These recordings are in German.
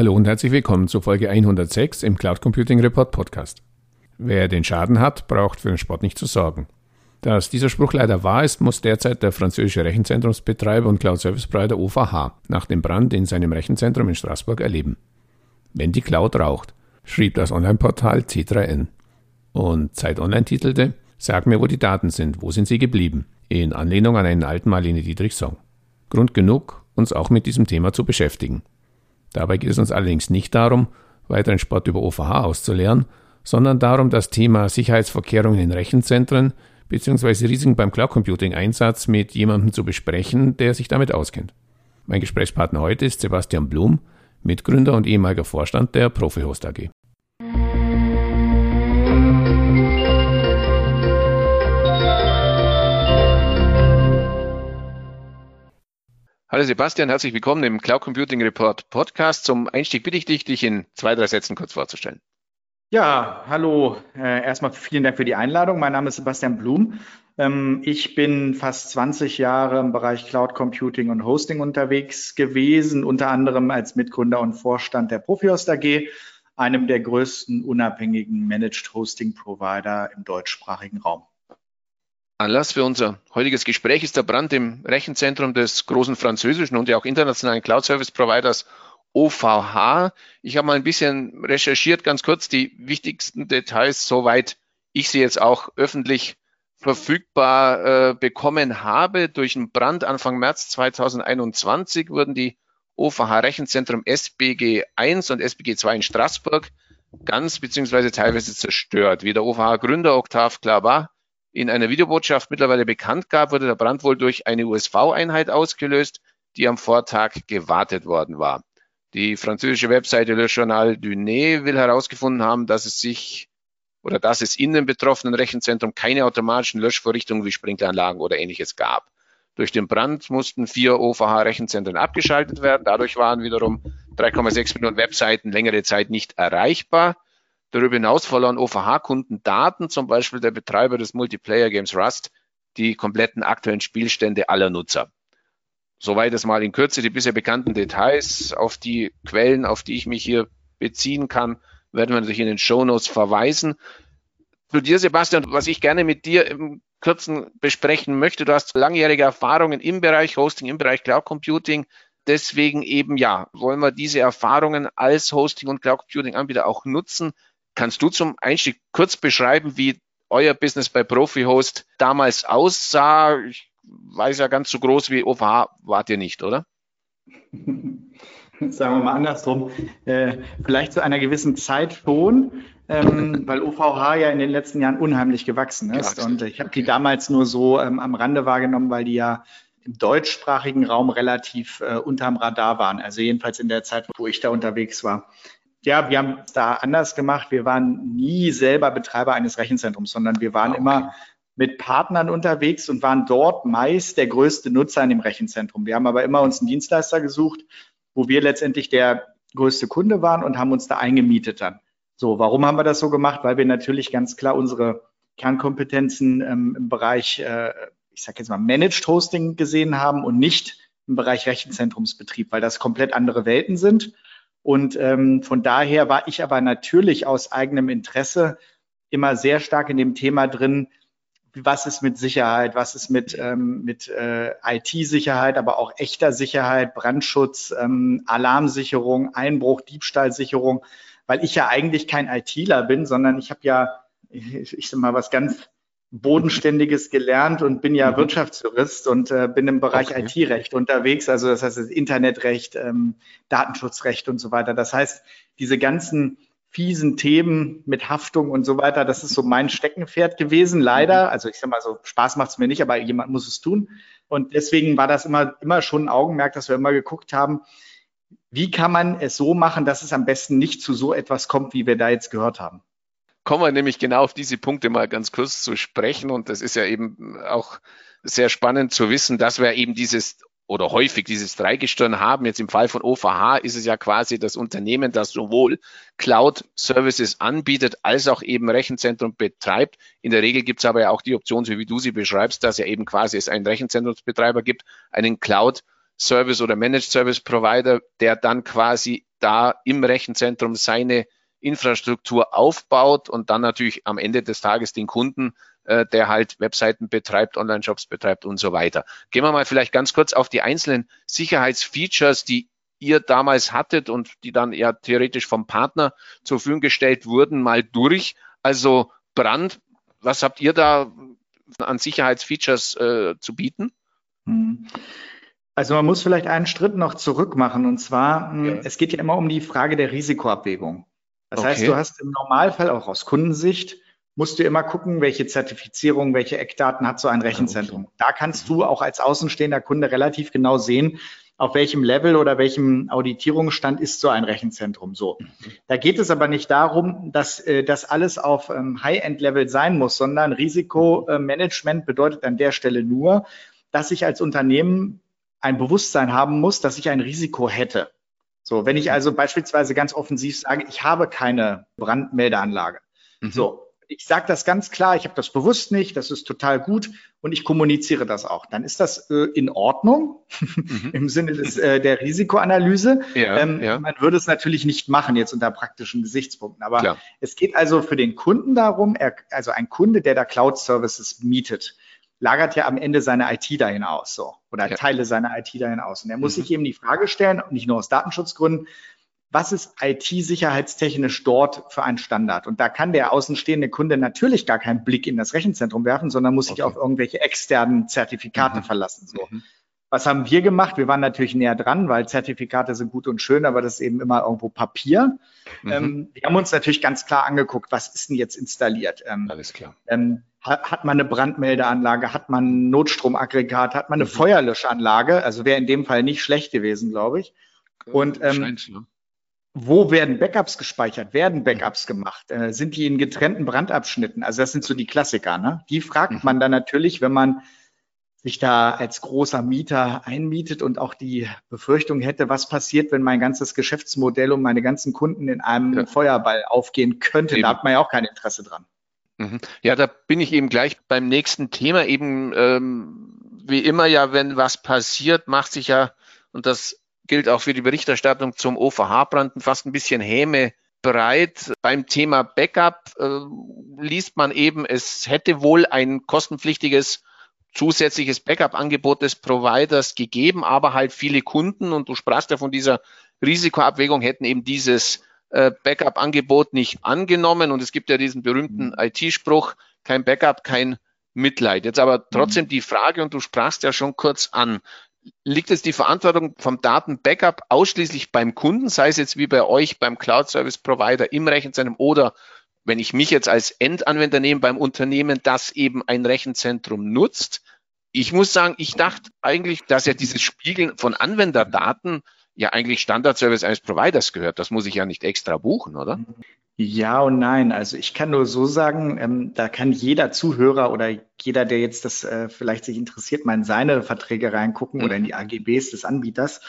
Hallo und herzlich willkommen zur Folge 106 im Cloud Computing Report Podcast. Wer den Schaden hat, braucht für den Sport nicht zu sorgen. Dass dieser Spruch leider wahr ist, muss derzeit der französische Rechenzentrumsbetreiber und Cloud Service Provider OVH nach dem Brand in seinem Rechenzentrum in Straßburg erleben. Wenn die Cloud raucht, schrieb das Online-Portal C3N. Und Zeit Online titelte, Sag mir, wo die Daten sind, wo sind sie geblieben? In Anlehnung an einen alten Marlene Dietrich-Song. Grund genug, uns auch mit diesem Thema zu beschäftigen. Dabei geht es uns allerdings nicht darum, weiteren Sport über OVH auszulehren, sondern darum, das Thema Sicherheitsvorkehrungen in Rechenzentren bzw. Risiken beim Cloud Computing Einsatz mit jemandem zu besprechen, der sich damit auskennt. Mein Gesprächspartner heute ist Sebastian Blum, Mitgründer und ehemaliger Vorstand der Profihost AG. Hallo Sebastian, herzlich willkommen im Cloud Computing Report Podcast. Zum Einstieg bitte ich dich, dich in zwei, drei Sätzen kurz vorzustellen. Ja, hallo. Äh, erstmal vielen Dank für die Einladung. Mein Name ist Sebastian Blum. Ähm, ich bin fast 20 Jahre im Bereich Cloud Computing und Hosting unterwegs gewesen, unter anderem als Mitgründer und Vorstand der Profihost AG, einem der größten unabhängigen Managed Hosting Provider im deutschsprachigen Raum. Anlass für unser heutiges Gespräch ist der Brand im Rechenzentrum des großen französischen und ja auch internationalen Cloud Service Providers OVH. Ich habe mal ein bisschen recherchiert, ganz kurz die wichtigsten Details, soweit ich sie jetzt auch öffentlich verfügbar äh, bekommen habe. Durch einen Brand Anfang März 2021 wurden die OVH Rechenzentrum SBG 1 und SBG 2 in Straßburg ganz beziehungsweise teilweise zerstört. Wie der OVH Gründer Octave Clavat in einer Videobotschaft mittlerweile bekannt gab, wurde der Brand wohl durch eine USV-Einheit ausgelöst, die am Vortag gewartet worden war. Die französische Webseite Le Journal du Nez will herausgefunden haben, dass es sich oder dass es in dem betroffenen Rechenzentrum keine automatischen Löschvorrichtungen wie Sprinkleranlagen oder ähnliches gab. Durch den Brand mussten vier OVH-Rechenzentren abgeschaltet werden. Dadurch waren wiederum 3,6 Millionen Webseiten längere Zeit nicht erreichbar. Darüber hinaus verloren OVH-Kunden Daten, zum Beispiel der Betreiber des Multiplayer-Games Rust, die kompletten aktuellen Spielstände aller Nutzer. Soweit es mal in Kürze die bisher bekannten Details. Auf die Quellen, auf die ich mich hier beziehen kann, werden wir natürlich in den Show Notes verweisen. Zu dir, Sebastian, was ich gerne mit dir im Kurzen besprechen möchte. Du hast langjährige Erfahrungen im Bereich Hosting, im Bereich Cloud Computing. Deswegen eben, ja, wollen wir diese Erfahrungen als Hosting und Cloud Computing Anbieter auch nutzen. Kannst du zum Einstieg kurz beschreiben, wie euer Business bei ProfiHost damals aussah? Ich weiß ja ganz so groß wie OVH wart ihr nicht, oder? Sagen wir mal andersrum. Äh, vielleicht zu einer gewissen Zeit schon, ähm, weil OVH ja in den letzten Jahren unheimlich gewachsen ist. Gewachsen. Und ich habe die damals nur so ähm, am Rande wahrgenommen, weil die ja im deutschsprachigen Raum relativ äh, unterm Radar waren. Also jedenfalls in der Zeit, wo ich da unterwegs war ja, wir haben es da anders gemacht. Wir waren nie selber Betreiber eines Rechenzentrums, sondern wir waren ah, okay. immer mit Partnern unterwegs und waren dort meist der größte Nutzer in dem Rechenzentrum. Wir haben aber immer uns einen Dienstleister gesucht, wo wir letztendlich der größte Kunde waren und haben uns da eingemietet dann. So, warum haben wir das so gemacht? Weil wir natürlich ganz klar unsere Kernkompetenzen ähm, im Bereich, äh, ich sage jetzt mal, Managed Hosting gesehen haben und nicht im Bereich Rechenzentrumsbetrieb, weil das komplett andere Welten sind. Und ähm, von daher war ich aber natürlich aus eigenem Interesse immer sehr stark in dem Thema drin, was ist mit Sicherheit, was ist mit, ähm, mit äh, IT-Sicherheit, aber auch echter Sicherheit, Brandschutz, ähm, Alarmsicherung, Einbruch, Diebstahlsicherung, weil ich ja eigentlich kein ITler bin, sondern ich habe ja, ich, ich sag mal, was ganz Bodenständiges gelernt und bin ja mhm. Wirtschaftsjurist und äh, bin im Bereich okay. IT-Recht unterwegs, also das heißt das Internetrecht, ähm, Datenschutzrecht und so weiter. Das heißt, diese ganzen fiesen Themen mit Haftung und so weiter, das ist so mein Steckenpferd gewesen, leider. Mhm. Also ich sag mal so, Spaß macht es mir nicht, aber jemand muss es tun. Und deswegen war das immer, immer schon ein Augenmerk, dass wir immer geguckt haben, wie kann man es so machen, dass es am besten nicht zu so etwas kommt, wie wir da jetzt gehört haben kommen wir nämlich genau auf diese Punkte mal ganz kurz zu sprechen. Und das ist ja eben auch sehr spannend zu wissen, dass wir eben dieses oder häufig dieses Dreigestirn haben. Jetzt im Fall von OVH ist es ja quasi das Unternehmen, das sowohl Cloud-Services anbietet, als auch eben Rechenzentrum betreibt. In der Regel gibt es aber ja auch die Option, so wie du sie beschreibst, dass ja eben quasi es einen Rechenzentrumsbetreiber gibt, einen Cloud-Service oder Managed Service Provider, der dann quasi da im Rechenzentrum seine Infrastruktur aufbaut und dann natürlich am Ende des Tages den Kunden, äh, der halt Webseiten betreibt, Online-Shops betreibt und so weiter. Gehen wir mal vielleicht ganz kurz auf die einzelnen Sicherheitsfeatures, die ihr damals hattet und die dann ja theoretisch vom Partner zur Verfügung gestellt wurden, mal durch. Also Brand, was habt ihr da an Sicherheitsfeatures äh, zu bieten? Hm. Also man muss vielleicht einen Schritt noch zurück machen und zwar, ja. es geht ja immer um die Frage der Risikoabwägung. Das okay. heißt, du hast im Normalfall auch aus Kundensicht musst du immer gucken, welche Zertifizierung, welche Eckdaten hat so ein Rechenzentrum. Okay. Da kannst du auch als außenstehender Kunde relativ genau sehen, auf welchem Level oder welchem Auditierungsstand ist so ein Rechenzentrum. So, da geht es aber nicht darum, dass äh, das alles auf ähm, High-End-Level sein muss, sondern Risikomanagement bedeutet an der Stelle nur, dass ich als Unternehmen ein Bewusstsein haben muss, dass ich ein Risiko hätte. So, wenn ich also beispielsweise ganz offensiv sage, ich habe keine Brandmeldeanlage. Mhm. So, ich sage das ganz klar, ich habe das bewusst nicht, das ist total gut und ich kommuniziere das auch. Dann ist das äh, in Ordnung mhm. im Sinne des, äh, der Risikoanalyse. Ja, ähm, ja. Man würde es natürlich nicht machen jetzt unter praktischen Gesichtspunkten, aber Klar. es geht also für den Kunden darum, er, also ein Kunde, der da Cloud Services mietet, lagert ja am Ende seine IT dahin aus, so oder ja. Teile seiner IT dahin aus. Und er muss mhm. sich eben die Frage stellen, nicht nur aus Datenschutzgründen, was ist IT-sicherheitstechnisch dort für ein Standard? Und da kann der außenstehende Kunde natürlich gar keinen Blick in das Rechenzentrum werfen, sondern muss sich auf irgendwelche externen Zertifikate mhm. verlassen. So. Mhm. Was haben wir gemacht? Wir waren natürlich näher dran, weil Zertifikate sind gut und schön, aber das ist eben immer irgendwo Papier. Mhm. Ähm, wir haben uns natürlich ganz klar angeguckt, was ist denn jetzt installiert? Ähm, Alles klar. Ähm, hat, man eine Brandmeldeanlage, hat man ein Notstromaggregat, hat man eine mhm. Feuerlöschanlage? Also wäre in dem Fall nicht schlecht gewesen, glaube ich. Und ähm, ja wo werden Backups gespeichert? Werden Backups gemacht? Äh, sind die in getrennten Brandabschnitten? Also das sind so die Klassiker. Ne? Die fragt mhm. man dann natürlich, wenn man sich da als großer Mieter einmietet und auch die Befürchtung hätte, was passiert, wenn mein ganzes Geschäftsmodell und meine ganzen Kunden in einem ja. Feuerball aufgehen könnte. Eben. Da hat man ja auch kein Interesse dran. Mhm. Ja, da bin ich eben gleich beim nächsten Thema. Eben ähm, wie immer ja, wenn was passiert, macht sich ja, und das gilt auch für die Berichterstattung zum OVH-Branden fast ein bisschen Häme breit. Beim Thema Backup äh, liest man eben, es hätte wohl ein kostenpflichtiges zusätzliches Backup-Angebot des Providers gegeben, aber halt viele Kunden, und du sprachst ja von dieser Risikoabwägung, hätten eben dieses Backup-Angebot nicht angenommen. Und es gibt ja diesen berühmten mhm. IT-Spruch, kein Backup, kein Mitleid. Jetzt aber trotzdem mhm. die Frage, und du sprachst ja schon kurz an, liegt es die Verantwortung vom Datenbackup ausschließlich beim Kunden, sei es jetzt wie bei euch beim Cloud Service Provider im Rechenzentrum oder wenn ich mich jetzt als Endanwender nehme beim Unternehmen, das eben ein Rechenzentrum nutzt. Ich muss sagen, ich dachte eigentlich, dass ja dieses Spiegeln von Anwenderdaten ja eigentlich Standardservice eines Providers gehört. Das muss ich ja nicht extra buchen, oder? Ja und nein. Also ich kann nur so sagen, ähm, da kann jeder Zuhörer oder jeder, der jetzt das äh, vielleicht sich interessiert, mal in seine Verträge reingucken mhm. oder in die AGBs des Anbieters.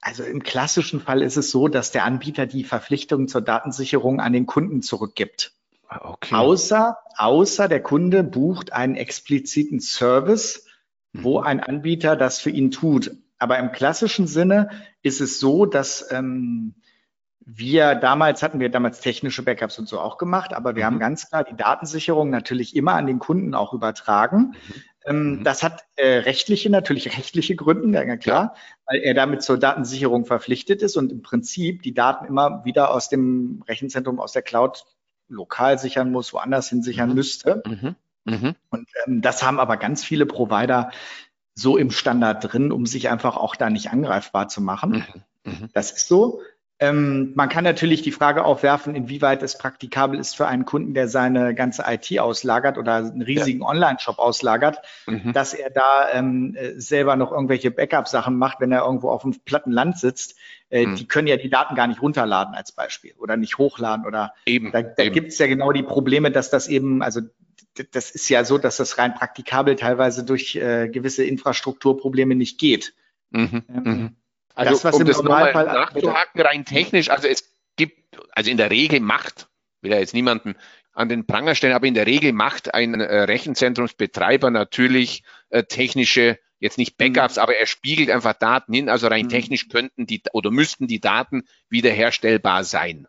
Also im klassischen Fall ist es so, dass der Anbieter die Verpflichtung zur Datensicherung an den Kunden zurückgibt. Okay. Außer, außer der Kunde bucht einen expliziten Service, mhm. wo ein Anbieter das für ihn tut. Aber im klassischen Sinne ist es so, dass ähm, wir damals hatten wir damals technische Backups und so auch gemacht, aber wir mhm. haben ganz klar die Datensicherung natürlich immer an den Kunden auch übertragen. Mhm. Ähm, mhm. Das hat äh, rechtliche, natürlich rechtliche Gründe, ja klar, weil er damit zur Datensicherung verpflichtet ist und im Prinzip die Daten immer wieder aus dem Rechenzentrum, aus der Cloud lokal sichern muss, woanders hin sichern mhm. müsste. Mhm. Mhm. Und ähm, das haben aber ganz viele Provider so im Standard drin, um sich einfach auch da nicht angreifbar zu machen. Das ist so. Ähm, man kann natürlich die Frage aufwerfen, inwieweit es praktikabel ist für einen Kunden, der seine ganze IT auslagert oder einen riesigen ja. Online-Shop auslagert, mhm. dass er da ähm, äh, selber noch irgendwelche Backup-Sachen macht, wenn er irgendwo auf einem platten Land sitzt. Äh, mhm. Die können ja die Daten gar nicht runterladen als Beispiel oder nicht hochladen oder eben, da, da gibt es ja genau die Probleme, dass das eben, also das ist ja so, dass das rein praktikabel teilweise durch äh, gewisse Infrastrukturprobleme nicht geht. Mhm. Ähm, mhm. Also das, was um im das Normalfall nachzuhaken, rein technisch, also es gibt, also in der Regel macht, will ja jetzt niemanden an den Pranger stellen, aber in der Regel macht ein äh, Rechenzentrumsbetreiber natürlich äh, technische jetzt nicht Backups, mhm. aber er spiegelt einfach Daten hin. Also rein mhm. technisch könnten die oder müssten die Daten wiederherstellbar sein.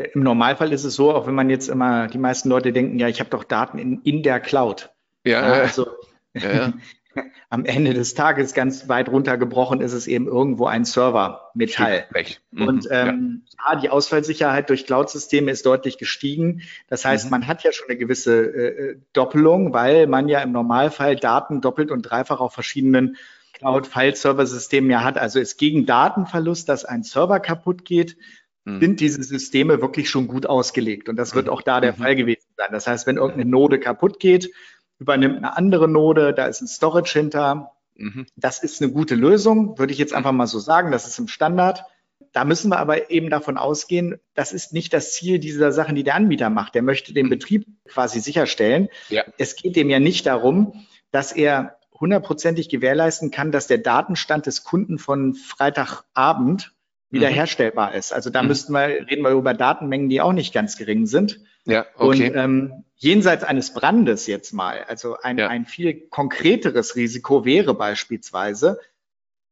Äh, Im Normalfall ist es so, auch wenn man jetzt immer, die meisten Leute denken, ja, ich habe doch Daten in, in der Cloud. Ja, also ja, ja. am Ende des Tages ganz weit runtergebrochen ist es eben irgendwo ein Server, Metall. Mhm, und ähm, ja. ja. die Ausfallsicherheit durch Cloud-Systeme ist deutlich gestiegen. Das heißt, mhm. man hat ja schon eine gewisse äh, Doppelung, weil man ja im Normalfall Daten doppelt und dreifach auf verschiedenen Cloud-File-Server-Systemen ja hat. Also ist gegen Datenverlust, dass ein Server kaputt geht, mhm. sind diese Systeme wirklich schon gut ausgelegt. Und das wird mhm. auch da der mhm. Fall gewesen sein. Das heißt, wenn irgendeine Node kaputt geht, übernimmt eine andere Node, da ist ein Storage hinter. Mhm. Das ist eine gute Lösung, würde ich jetzt einfach mal so sagen. Das ist im Standard. Da müssen wir aber eben davon ausgehen, das ist nicht das Ziel dieser Sachen, die der Anbieter macht. Der möchte den mhm. Betrieb quasi sicherstellen. Ja. Es geht dem ja nicht darum, dass er hundertprozentig gewährleisten kann, dass der Datenstand des Kunden von Freitagabend wiederherstellbar mhm. ist. Also da mhm. müssten wir, reden wir über Datenmengen, die auch nicht ganz gering sind. Ja, okay. Und ähm, jenseits eines Brandes jetzt mal, also ein, ja. ein viel konkreteres Risiko wäre beispielsweise,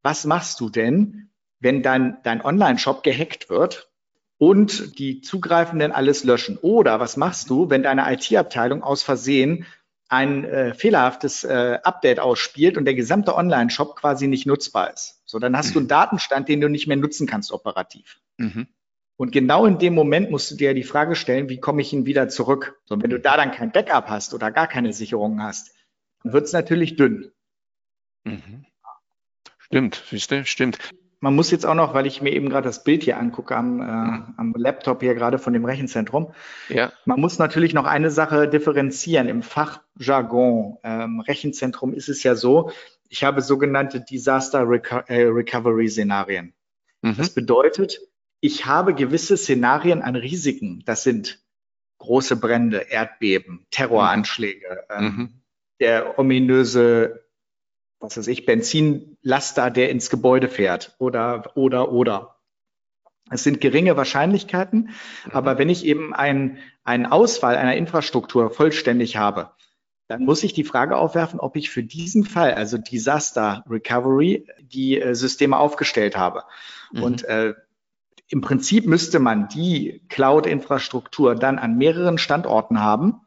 was machst du denn, wenn dein, dein Online-Shop gehackt wird und die Zugreifenden alles löschen? Oder was machst du, wenn deine IT-Abteilung aus Versehen ein äh, fehlerhaftes äh, Update ausspielt und der gesamte Online-Shop quasi nicht nutzbar ist. So, dann hast mhm. du einen Datenstand, den du nicht mehr nutzen kannst operativ. Mhm. Und genau in dem Moment musst du dir die Frage stellen, wie komme ich ihn wieder zurück? So, wenn du da dann kein Backup hast oder gar keine Sicherungen hast, dann wird es natürlich dünn. Mhm. Stimmt, siehst du, stimmt man muss jetzt auch noch, weil ich mir eben gerade das Bild hier angucke am, äh, am Laptop hier gerade von dem Rechenzentrum, ja. man muss natürlich noch eine Sache differenzieren. Im Fachjargon ähm, Rechenzentrum ist es ja so, ich habe sogenannte Disaster Reco äh, Recovery Szenarien. Mhm. Das bedeutet, ich habe gewisse Szenarien an Risiken. Das sind große Brände, Erdbeben, Terroranschläge, mhm. ähm, der ominöse was weiß ich, Benzinlaster, der ins Gebäude fährt oder, oder, oder. Es sind geringe Wahrscheinlichkeiten, mhm. aber wenn ich eben ein, einen Ausfall einer Infrastruktur vollständig habe, dann muss ich die Frage aufwerfen, ob ich für diesen Fall, also Disaster Recovery, die äh, Systeme aufgestellt habe. Mhm. Und äh, im Prinzip müsste man die Cloud-Infrastruktur dann an mehreren Standorten haben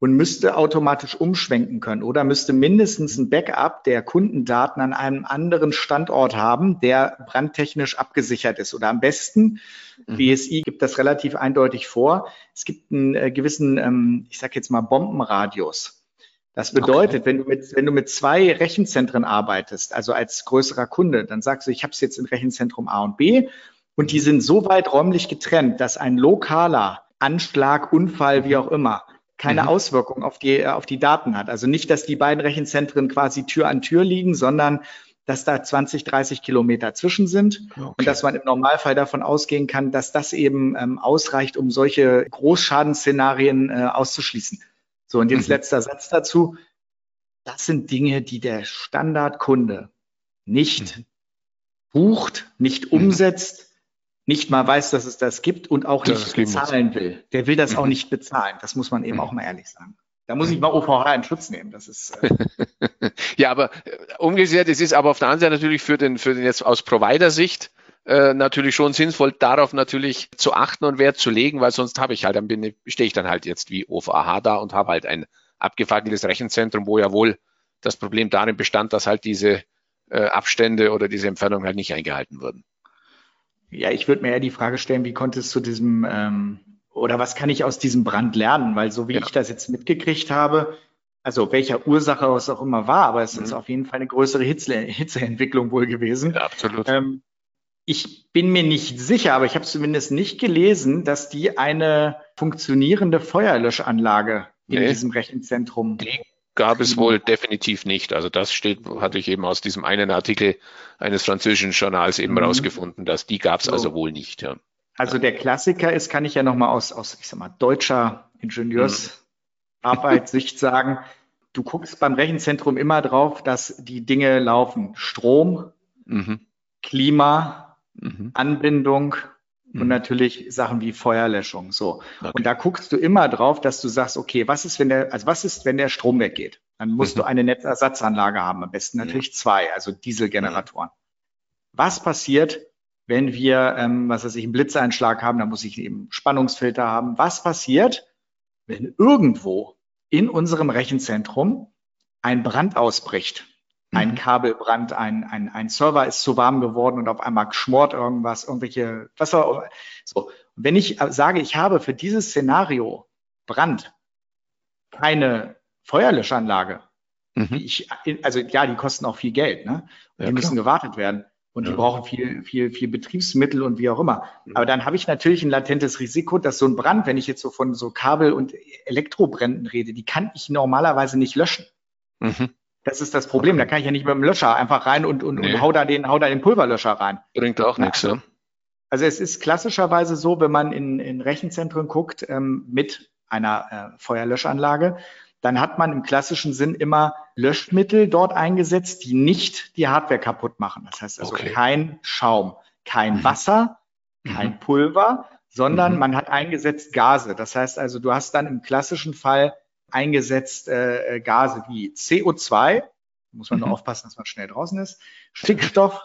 und müsste automatisch umschwenken können oder müsste mindestens ein Backup der Kundendaten an einem anderen Standort haben, der brandtechnisch abgesichert ist. Oder am besten, mhm. BSI gibt das relativ eindeutig vor, es gibt einen äh, gewissen, ähm, ich sage jetzt mal, Bombenradius. Das bedeutet, okay. wenn, du mit, wenn du mit zwei Rechenzentren arbeitest, also als größerer Kunde, dann sagst du, ich habe es jetzt in Rechenzentrum A und B und die sind so weit räumlich getrennt, dass ein lokaler Anschlag, Unfall, wie auch immer, keine mhm. Auswirkung auf die, auf die Daten hat. Also nicht, dass die beiden Rechenzentren quasi Tür an Tür liegen, sondern dass da 20, 30 Kilometer zwischen sind okay. und dass man im Normalfall davon ausgehen kann, dass das eben ähm, ausreicht, um solche Großschadensszenarien äh, auszuschließen. So, und jetzt mhm. letzter Satz dazu. Das sind Dinge, die der Standardkunde nicht mhm. bucht, nicht mhm. umsetzt, nicht mal weiß, dass es das gibt und auch das nicht bezahlen will. Der will das mhm. auch nicht bezahlen. Das muss man eben mhm. auch mal ehrlich sagen. Da muss ich mal OVH in Schutz nehmen. Das ist äh ja, aber äh, umgekehrt, es ist aber auf der anderen Seite natürlich für den, für den jetzt aus Provider-Sicht äh, natürlich schon sinnvoll, darauf natürlich zu achten und Wert zu legen, weil sonst habe ich halt, dann bin, stehe ich dann halt jetzt wie OVH da und habe halt ein abgefackeltes Rechenzentrum, wo ja wohl das Problem darin bestand, dass halt diese äh, Abstände oder diese Entfernung halt nicht eingehalten wurden. Ja, ich würde mir eher die Frage stellen, wie konnte es zu diesem ähm, oder was kann ich aus diesem Brand lernen? Weil so wie ja. ich das jetzt mitgekriegt habe, also welcher Ursache es auch immer war, aber es mhm. ist auf jeden Fall eine größere Hitze, Hitzeentwicklung wohl gewesen. Ja, absolut. Ähm, ich bin mir nicht sicher, aber ich habe zumindest nicht gelesen, dass die eine funktionierende Feuerlöschanlage in nee. diesem Rechenzentrum die gab es wohl definitiv nicht. Also das steht, hatte ich eben aus diesem einen Artikel eines französischen Journals eben mhm. rausgefunden, dass die gab es so. also wohl nicht. Ja. Also der Klassiker ist, kann ich ja nochmal aus, aus, ich sag mal, deutscher Ingenieursarbeitssicht mhm. sagen, du guckst beim Rechenzentrum immer drauf, dass die Dinge laufen. Strom, mhm. Klima, mhm. Anbindung, und mhm. natürlich Sachen wie Feuerlöschung. So. Okay. Und da guckst du immer drauf, dass du sagst, okay, was ist, wenn der, also was ist, wenn der Strom weggeht? Dann musst mhm. du eine Netzersatzanlage haben, am besten natürlich zwei, also Dieselgeneratoren. Mhm. Was passiert, wenn wir, ähm, was weiß ich, einen Blitzeinschlag haben, dann muss ich eben Spannungsfilter haben. Was passiert, wenn irgendwo in unserem Rechenzentrum ein Brand ausbricht? Ein mhm. Kabelbrand, ein, ein, ein Server ist zu warm geworden und auf einmal schmort irgendwas, irgendwelche, was auch so. Wenn ich sage, ich habe für dieses Szenario Brand keine Feuerlöschanlage, mhm. ich, also ja, die kosten auch viel Geld, ne? Ja, die müssen gewartet werden und ja. die brauchen viel, viel, viel Betriebsmittel und wie auch immer. Mhm. Aber dann habe ich natürlich ein latentes Risiko, dass so ein Brand, wenn ich jetzt so von so Kabel- und Elektrobränden rede, die kann ich normalerweise nicht löschen. Mhm. Das ist das Problem. Da kann ich ja nicht mit dem Löscher einfach rein und, und, nee. und hau da den, hau da den Pulverlöscher rein. Bringt auch nichts, ja. Also es ist klassischerweise so, wenn man in, in Rechenzentren guckt, ähm, mit einer äh, Feuerlöschanlage, dann hat man im klassischen Sinn immer Löschmittel dort eingesetzt, die nicht die Hardware kaputt machen. Das heißt also okay. kein Schaum, kein mhm. Wasser, kein mhm. Pulver, sondern mhm. man hat eingesetzt Gase. Das heißt also, du hast dann im klassischen Fall eingesetzt äh, äh Gase wie CO2, muss man nur mhm. aufpassen, dass man schnell draußen ist, Stickstoff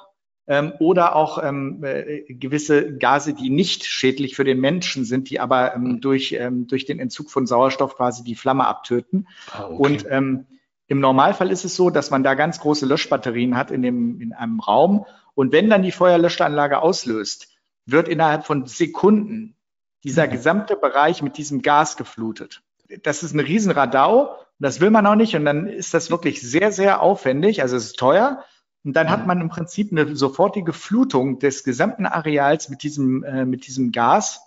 ähm, oder auch ähm, äh, gewisse Gase, die nicht schädlich für den Menschen sind, die aber ähm, mhm. durch, ähm, durch den Entzug von Sauerstoff quasi die Flamme abtöten. Ah, okay. Und ähm, im Normalfall ist es so, dass man da ganz große Löschbatterien hat in, dem, in einem Raum. Und wenn dann die Feuerlöschanlage auslöst, wird innerhalb von Sekunden dieser mhm. gesamte Bereich mit diesem Gas geflutet das ist ein Riesenradau das will man auch nicht und dann ist das wirklich sehr, sehr aufwendig, also es ist teuer und dann hat mhm. man im Prinzip eine sofortige Flutung des gesamten Areals mit diesem, äh, mit diesem Gas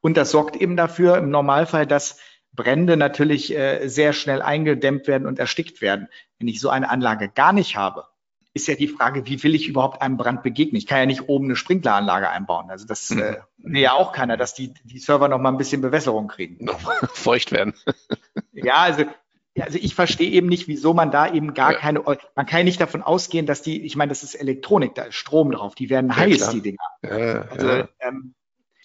und das sorgt eben dafür im Normalfall, dass Brände natürlich äh, sehr schnell eingedämmt werden und erstickt werden. Wenn ich so eine Anlage gar nicht habe, ist ja die Frage, wie will ich überhaupt einem Brand begegnen? Ich kann ja nicht oben eine Sprinkleranlage einbauen. Also das mhm. äh, will ja auch keiner, dass die, die Server noch mal ein bisschen Bewässerung kriegen. Noch feucht werden. ja, also also ich verstehe eben nicht, wieso man da eben gar ja. keine, man kann ja nicht davon ausgehen, dass die, ich meine, das ist Elektronik, da ist Strom drauf, die werden heiß, ja, die Dinger. Ja, also ähm,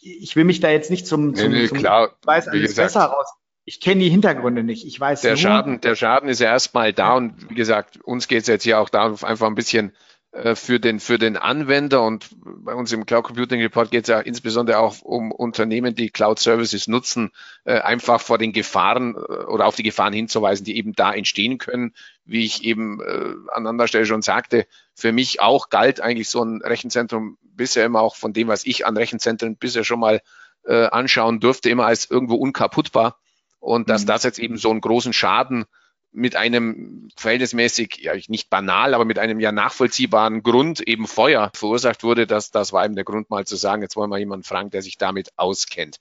ich will mich da jetzt nicht zum, zum, nee, nee, zum klar, weiß alles besser raus ich kenne die Hintergründe nicht. Ich weiß der nur, Schaden, der Schaden ist ja erstmal da und wie gesagt, uns geht es jetzt hier auch darum, einfach ein bisschen äh, für den für den Anwender und bei uns im Cloud Computing Report geht es ja insbesondere auch um Unternehmen, die Cloud Services nutzen, äh, einfach vor den Gefahren äh, oder auf die Gefahren hinzuweisen, die eben da entstehen können. Wie ich eben äh, an anderer Stelle schon sagte, für mich auch galt eigentlich so ein Rechenzentrum bisher immer auch von dem, was ich an Rechenzentren bisher schon mal äh, anschauen durfte, immer als irgendwo unkaputtbar und dass mhm. das jetzt eben so einen großen Schaden mit einem verhältnismäßig, ja nicht banal, aber mit einem ja nachvollziehbaren Grund eben Feuer verursacht wurde, das, das war eben der Grund mal zu sagen, jetzt wollen wir jemanden fragen, der sich damit auskennt.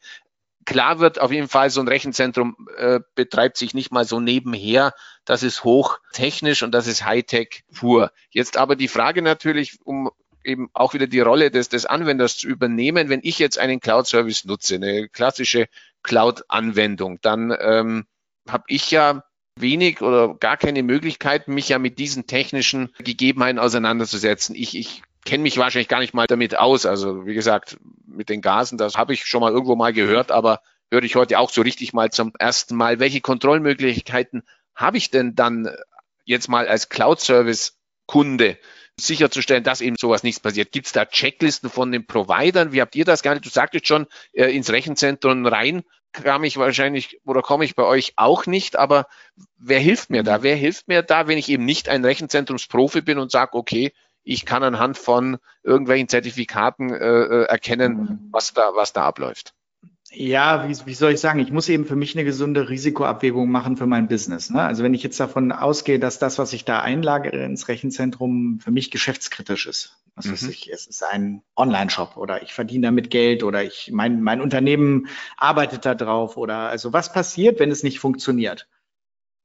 Klar wird auf jeden Fall, so ein Rechenzentrum äh, betreibt sich nicht mal so nebenher. Das ist hochtechnisch und das ist Hightech pur. Jetzt aber die Frage natürlich, um eben auch wieder die Rolle des, des Anwenders zu übernehmen, wenn ich jetzt einen Cloud-Service nutze, eine klassische Cloud-Anwendung, dann ähm, habe ich ja wenig oder gar keine Möglichkeit, mich ja mit diesen technischen Gegebenheiten auseinanderzusetzen. Ich, ich kenne mich wahrscheinlich gar nicht mal damit aus. Also wie gesagt, mit den Gasen, das habe ich schon mal irgendwo mal gehört, aber höre ich heute auch so richtig mal zum ersten Mal. Welche Kontrollmöglichkeiten habe ich denn dann jetzt mal als Cloud-Service-Kunde? Sicherzustellen, dass eben sowas nichts passiert. Gibt es da Checklisten von den Providern? Wie habt ihr das gar nicht? Du sagtest schon, äh, ins Rechenzentrum rein kam ich wahrscheinlich oder komme ich bei euch auch nicht, aber wer hilft mir da? Wer hilft mir da, wenn ich eben nicht ein Rechenzentrumsprofi bin und sage, okay, ich kann anhand von irgendwelchen Zertifikaten äh, äh erkennen, mhm. was da, was da abläuft? Ja, wie, wie soll ich sagen? Ich muss eben für mich eine gesunde Risikoabwägung machen für mein Business. Ne? Also wenn ich jetzt davon ausgehe, dass das, was ich da einlagere ins Rechenzentrum, für mich geschäftskritisch ist. Was mhm. weiß ich, es ist ein Online-Shop oder ich verdiene damit Geld oder ich mein, mein Unternehmen arbeitet da drauf oder also was passiert, wenn es nicht funktioniert?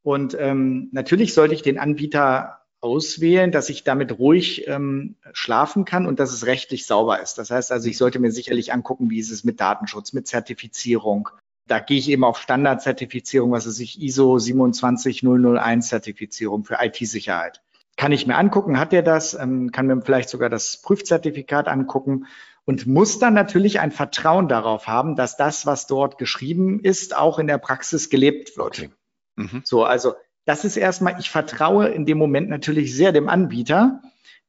Und ähm, natürlich sollte ich den Anbieter auswählen, dass ich damit ruhig ähm, schlafen kann und dass es rechtlich sauber ist. Das heißt also, ich sollte mir sicherlich angucken, wie ist es mit Datenschutz, mit Zertifizierung. Da gehe ich eben auf Standardzertifizierung, was ist ich, ISO 27001 Zertifizierung für IT-Sicherheit. Kann ich mir angucken, hat der das, ähm, kann mir vielleicht sogar das Prüfzertifikat angucken und muss dann natürlich ein Vertrauen darauf haben, dass das, was dort geschrieben ist, auch in der Praxis gelebt wird. Okay. Mhm. So, also das ist erstmal, ich vertraue in dem Moment natürlich sehr dem Anbieter,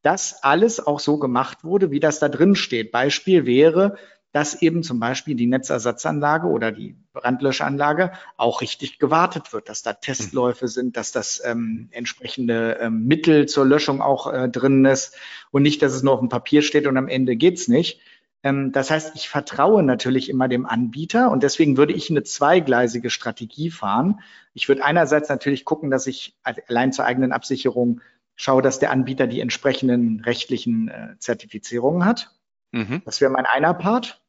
dass alles auch so gemacht wurde, wie das da drin steht. Beispiel wäre, dass eben zum Beispiel die Netzersatzanlage oder die Brandlöschanlage auch richtig gewartet wird, dass da Testläufe sind, dass das ähm, entsprechende ähm, Mittel zur Löschung auch äh, drin ist und nicht, dass es nur auf dem Papier steht und am Ende geht's nicht. Ähm, das heißt, ich vertraue natürlich immer dem Anbieter und deswegen würde ich eine zweigleisige Strategie fahren. Ich würde einerseits natürlich gucken, dass ich allein zur eigenen Absicherung schaue, dass der Anbieter die entsprechenden rechtlichen äh, Zertifizierungen hat. Mhm. Das wäre mein einer Part.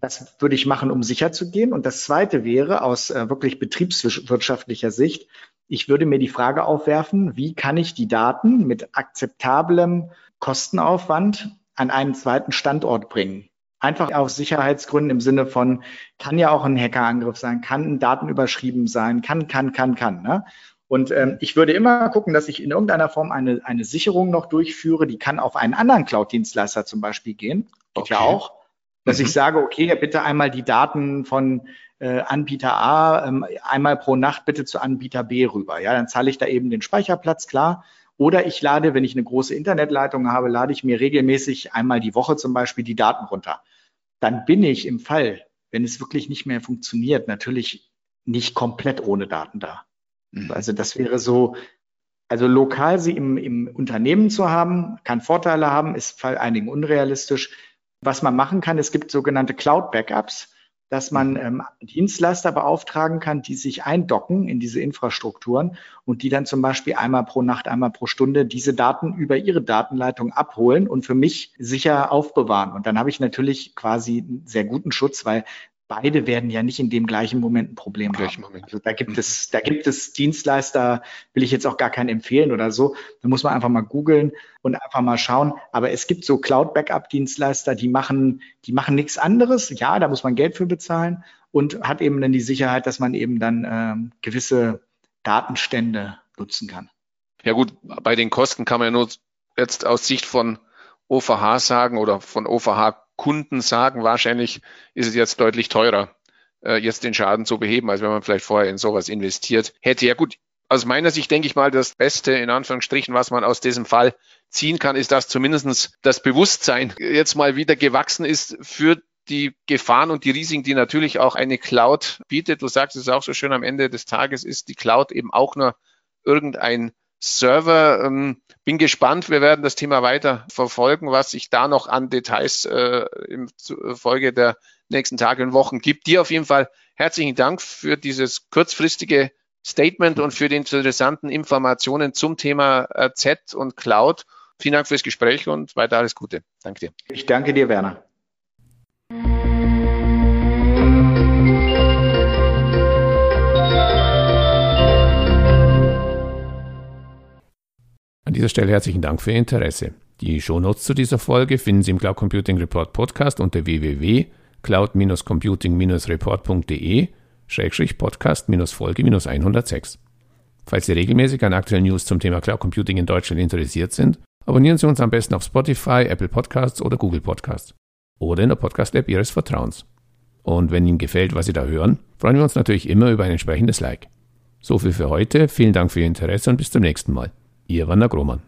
Das würde ich machen, um sicher zu gehen. Und das zweite wäre aus äh, wirklich betriebswirtschaftlicher Sicht, ich würde mir die Frage aufwerfen, wie kann ich die Daten mit akzeptablem Kostenaufwand an einen zweiten Standort bringen? Einfach aus Sicherheitsgründen im Sinne von, kann ja auch ein Hackerangriff sein, kann Daten überschrieben sein, kann, kann, kann, kann. Ne? Und ähm, ich würde immer gucken, dass ich in irgendeiner Form eine, eine Sicherung noch durchführe, die kann auf einen anderen Cloud-Dienstleister zum Beispiel gehen. Geht okay. ja auch. Dass mhm. ich sage, okay, bitte einmal die Daten von äh, Anbieter A ähm, einmal pro Nacht bitte zu Anbieter B rüber. Ja, dann zahle ich da eben den Speicherplatz, klar. Oder ich lade, wenn ich eine große Internetleitung habe, lade ich mir regelmäßig einmal die Woche zum Beispiel die Daten runter. Dann bin ich im Fall, wenn es wirklich nicht mehr funktioniert, natürlich nicht komplett ohne Daten da. Mhm. Also das wäre so, also lokal sie im, im Unternehmen zu haben, kann Vorteile haben, ist bei einigen unrealistisch. Was man machen kann, es gibt sogenannte Cloud-Backups, dass man mhm. ähm, Dienstleister beauftragen kann, die sich eindocken in diese Infrastrukturen und die dann zum Beispiel einmal pro Nacht, einmal pro Stunde diese Daten über ihre Datenleitung abholen und für mich sicher aufbewahren. Und dann habe ich natürlich quasi einen sehr guten Schutz, weil beide werden ja nicht in dem gleichen Moment ein Problem haben. Moment. Also da gibt mhm. es, da gibt es Dienstleister, will ich jetzt auch gar keinen empfehlen oder so. Da muss man einfach mal googeln und einfach mal schauen. Aber es gibt so Cloud-Backup-Dienstleister, die machen, die machen nichts anderes. Ja, da muss man Geld für bezahlen und hat eben dann die Sicherheit, dass man eben dann ähm, gewisse Datenstände nutzen kann. Ja gut, bei den Kosten kann man ja nur jetzt aus Sicht von OVH sagen oder von OVH Kunden sagen, wahrscheinlich ist es jetzt deutlich teurer, äh, jetzt den Schaden zu beheben, als wenn man vielleicht vorher in sowas investiert hätte. Ja gut, aus meiner Sicht denke ich mal, das Beste in Anführungsstrichen, was man aus diesem Fall ziehen kann, ist, dass zumindestens das Bewusstsein jetzt mal wieder gewachsen ist für die Gefahren und die Risiken, die natürlich auch eine Cloud bietet. Du sagst es auch so schön, am Ende des Tages ist die Cloud eben auch nur irgendein Server. Ähm, bin gespannt. Wir werden das Thema weiter verfolgen, was sich da noch an Details äh, im Folge der nächsten Tage und Wochen gibt. Dir auf jeden Fall herzlichen Dank für dieses kurzfristige Statement und für die interessanten Informationen zum Thema äh, Z und Cloud. Vielen Dank fürs Gespräch und weiter alles Gute. Danke dir. Ich danke dir, Werner. Dieser Stelle herzlichen Dank für Ihr Interesse. Die Shownotes zu dieser Folge finden Sie im Cloud Computing Report Podcast unter www.cloud-computing-report.de Podcast-Folge 106. Falls Sie regelmäßig an aktuellen News zum Thema Cloud Computing in Deutschland interessiert sind, abonnieren Sie uns am besten auf Spotify, Apple Podcasts oder Google Podcasts oder in der Podcast-App Ihres Vertrauens. Und wenn Ihnen gefällt, was Sie da hören, freuen wir uns natürlich immer über ein entsprechendes Like. So viel für heute, vielen Dank für Ihr Interesse und bis zum nächsten Mal. Ihr Werner Grohmann.